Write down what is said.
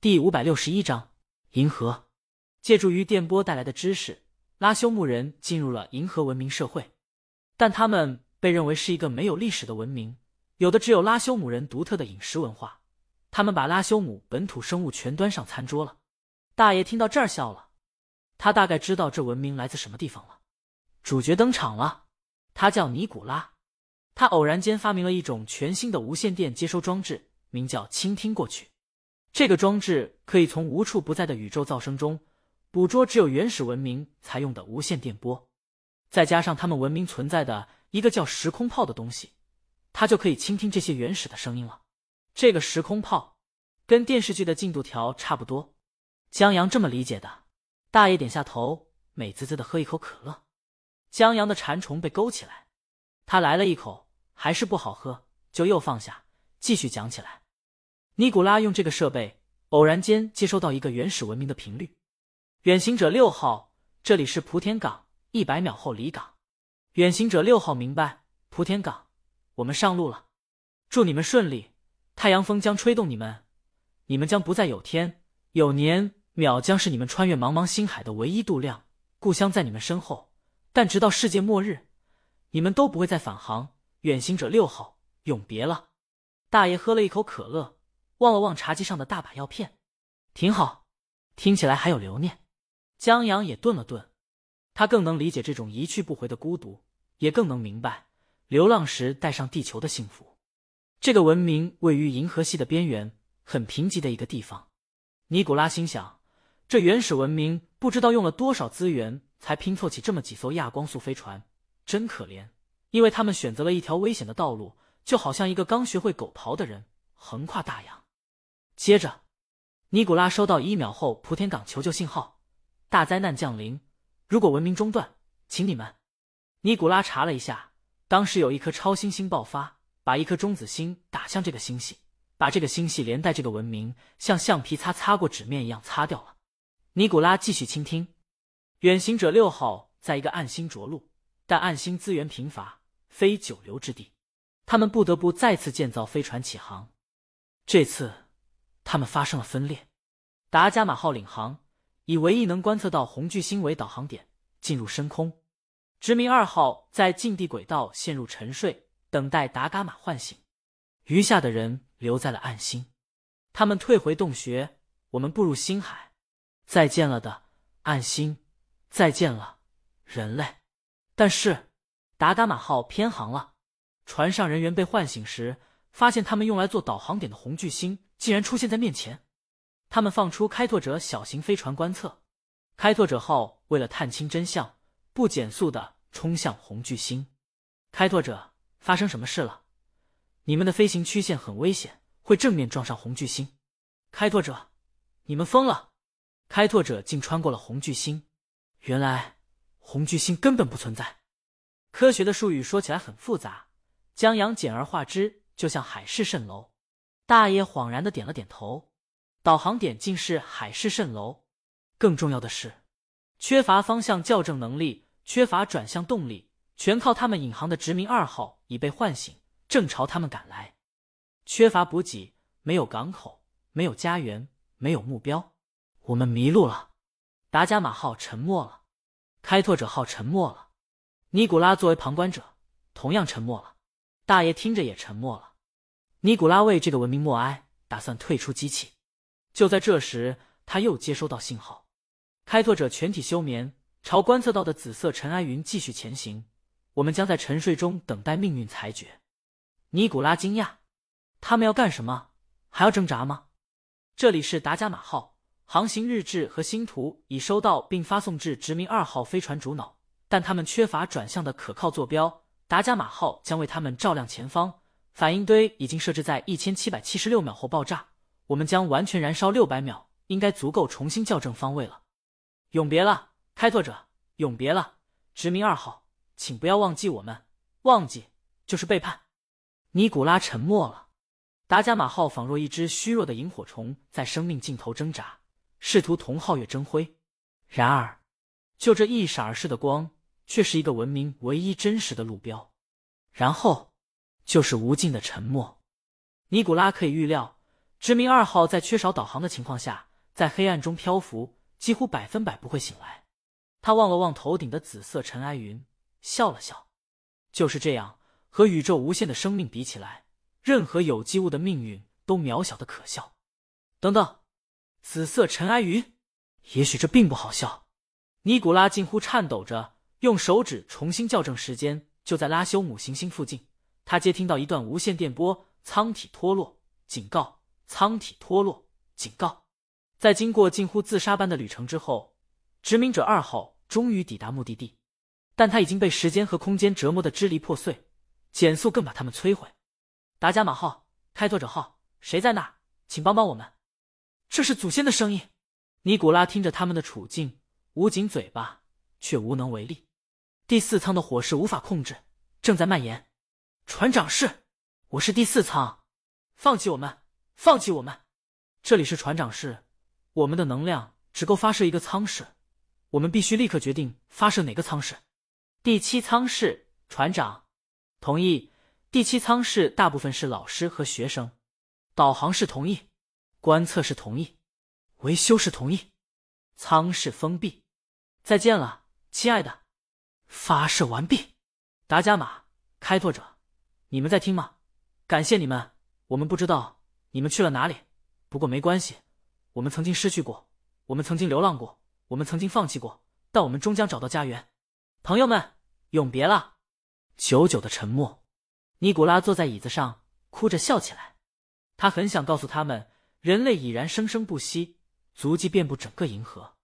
第五百六十一章银河。借助于电波带来的知识，拉修木人进入了银河文明社会，但他们被认为是一个没有历史的文明，有的只有拉修姆人独特的饮食文化。他们把拉修姆本土生物全端上餐桌了。大爷听到这儿笑了，他大概知道这文明来自什么地方了。主角登场了，他叫尼古拉，他偶然间发明了一种全新的无线电接收装置，名叫倾听过去。这个装置可以从无处不在的宇宙噪声中捕捉只有原始文明才用的无线电波，再加上他们文明存在的一个叫时空炮的东西，它就可以倾听这些原始的声音了。这个时空炮跟电视剧的进度条差不多，江阳这么理解的。大爷点下头，美滋滋的喝一口可乐。江阳的馋虫被勾起来，他来了一口，还是不好喝，就又放下，继续讲起来。尼古拉用这个设备，偶然间接收到一个原始文明的频率。远行者六号，这里是莆田港，一百秒后离港。远行者六号明白，莆田港，我们上路了，祝你们顺利。太阳风将吹动你们，你们将不再有天有年，秒将是你们穿越茫茫星海的唯一度量。故乡在你们身后，但直到世界末日，你们都不会再返航。远行者六号，永别了。大爷喝了一口可乐。望了望茶几上的大把药片，挺好，听起来还有留念。江阳也顿了顿，他更能理解这种一去不回的孤独，也更能明白流浪时带上地球的幸福。这个文明位于银河系的边缘，很贫瘠的一个地方。尼古拉心想，这原始文明不知道用了多少资源才拼凑起这么几艘亚光速飞船，真可怜，因为他们选择了一条危险的道路，就好像一个刚学会狗刨的人横跨大洋。接着，尼古拉收到一秒后莆田港求救信号，大灾难降临。如果文明中断，请你们。尼古拉查了一下，当时有一颗超新星爆发，把一颗中子星打向这个星系，把这个星系连带这个文明像橡皮擦擦过纸面一样擦掉了。尼古拉继续倾听。远行者六号在一个暗星着陆，但暗星资源贫乏，非久留之地，他们不得不再次建造飞船起航。这次。他们发生了分裂，达伽马号领航，以唯一能观测到红巨星为导航点进入深空。殖民二号在近地轨道陷入沉睡，等待达伽马唤醒。余下的人留在了暗星，他们退回洞穴，我们步入星海。再见了的暗星，再见了人类。但是达伽马号偏航了，船上人员被唤醒时，发现他们用来做导航点的红巨星。竟然出现在面前，他们放出开拓者小型飞船观测。开拓者号为了探清真相，不减速的冲向红巨星。开拓者，发生什么事了？你们的飞行曲线很危险，会正面撞上红巨星。开拓者，你们疯了！开拓者竟穿过了红巨星。原来红巨星根本不存在。科学的术语说起来很复杂，江阳简而化之，就像海市蜃楼。大爷恍然的点了点头，导航点竟是海市蜃楼。更重要的是，缺乏方向校正能力，缺乏转向动力，全靠他们引航的殖民二号已被唤醒，正朝他们赶来。缺乏补给，没有港口，没有家园，没有目标，我们迷路了。达伽马号沉没了，开拓者号沉没了，尼古拉作为旁观者同样沉默了，大爷听着也沉默了。尼古拉为这个文明默哀，打算退出机器。就在这时，他又接收到信号：开拓者全体休眠，朝观测到的紫色尘埃云继续前行。我们将在沉睡中等待命运裁决。尼古拉惊讶：他们要干什么？还要挣扎吗？这里是达伽马号，航行日志和星图已收到并发送至殖民二号飞船主脑，但他们缺乏转向的可靠坐标。达伽马号将为他们照亮前方。反应堆已经设置在一千七百七十六秒后爆炸，我们将完全燃烧六百秒，应该足够重新校正方位了。永别了，开拓者！永别了，殖民二号！请不要忘记我们，忘记就是背叛。尼古拉沉默了。达伽马号仿若一只虚弱的萤火虫，在生命尽头挣扎，试图同皓月争辉。然而，就这一闪而逝的光，却是一个文明唯一真实的路标。然后。就是无尽的沉默。尼古拉可以预料，殖民二号在缺少导航的情况下，在黑暗中漂浮，几乎百分百不会醒来。他望了望头顶的紫色尘埃云，笑了笑。就是这样，和宇宙无限的生命比起来，任何有机物的命运都渺小的可笑。等等，紫色尘埃云，也许这并不好笑。尼古拉近乎颤抖着，用手指重新校正时间。就在拉修姆行星附近，他接听到一段无线电波：“舱体脱落，警告！舱体脱落，警告！”在经过近乎自杀般的旅程之后，殖民者二号终于抵达目的地，但他已经被时间和空间折磨的支离破碎，减速更把他们摧毁。达伽马号、开拓者号，谁在那？请帮帮我们！这是祖先的声音。尼古拉听着他们的处境，捂紧嘴巴，却无能为力。第四舱的火势无法控制，正在蔓延。船长室，我是第四舱，放弃我们，放弃我们。这里是船长室，我们的能量只够发射一个舱室，我们必须立刻决定发射哪个舱室。第七舱室，船长同意。第七舱室大部分是老师和学生，导航是同意，观测是同意，维修是同意，舱室封闭。再见了，亲爱的。发射完毕，达伽马开拓者，你们在听吗？感谢你们，我们不知道你们去了哪里，不过没关系，我们曾经失去过，我们曾经流浪过，我们曾经放弃过，但我们终将找到家园。朋友们，永别了。久久的沉默，尼古拉坐在椅子上，哭着笑起来。他很想告诉他们，人类已然生生不息，足迹遍布整个银河。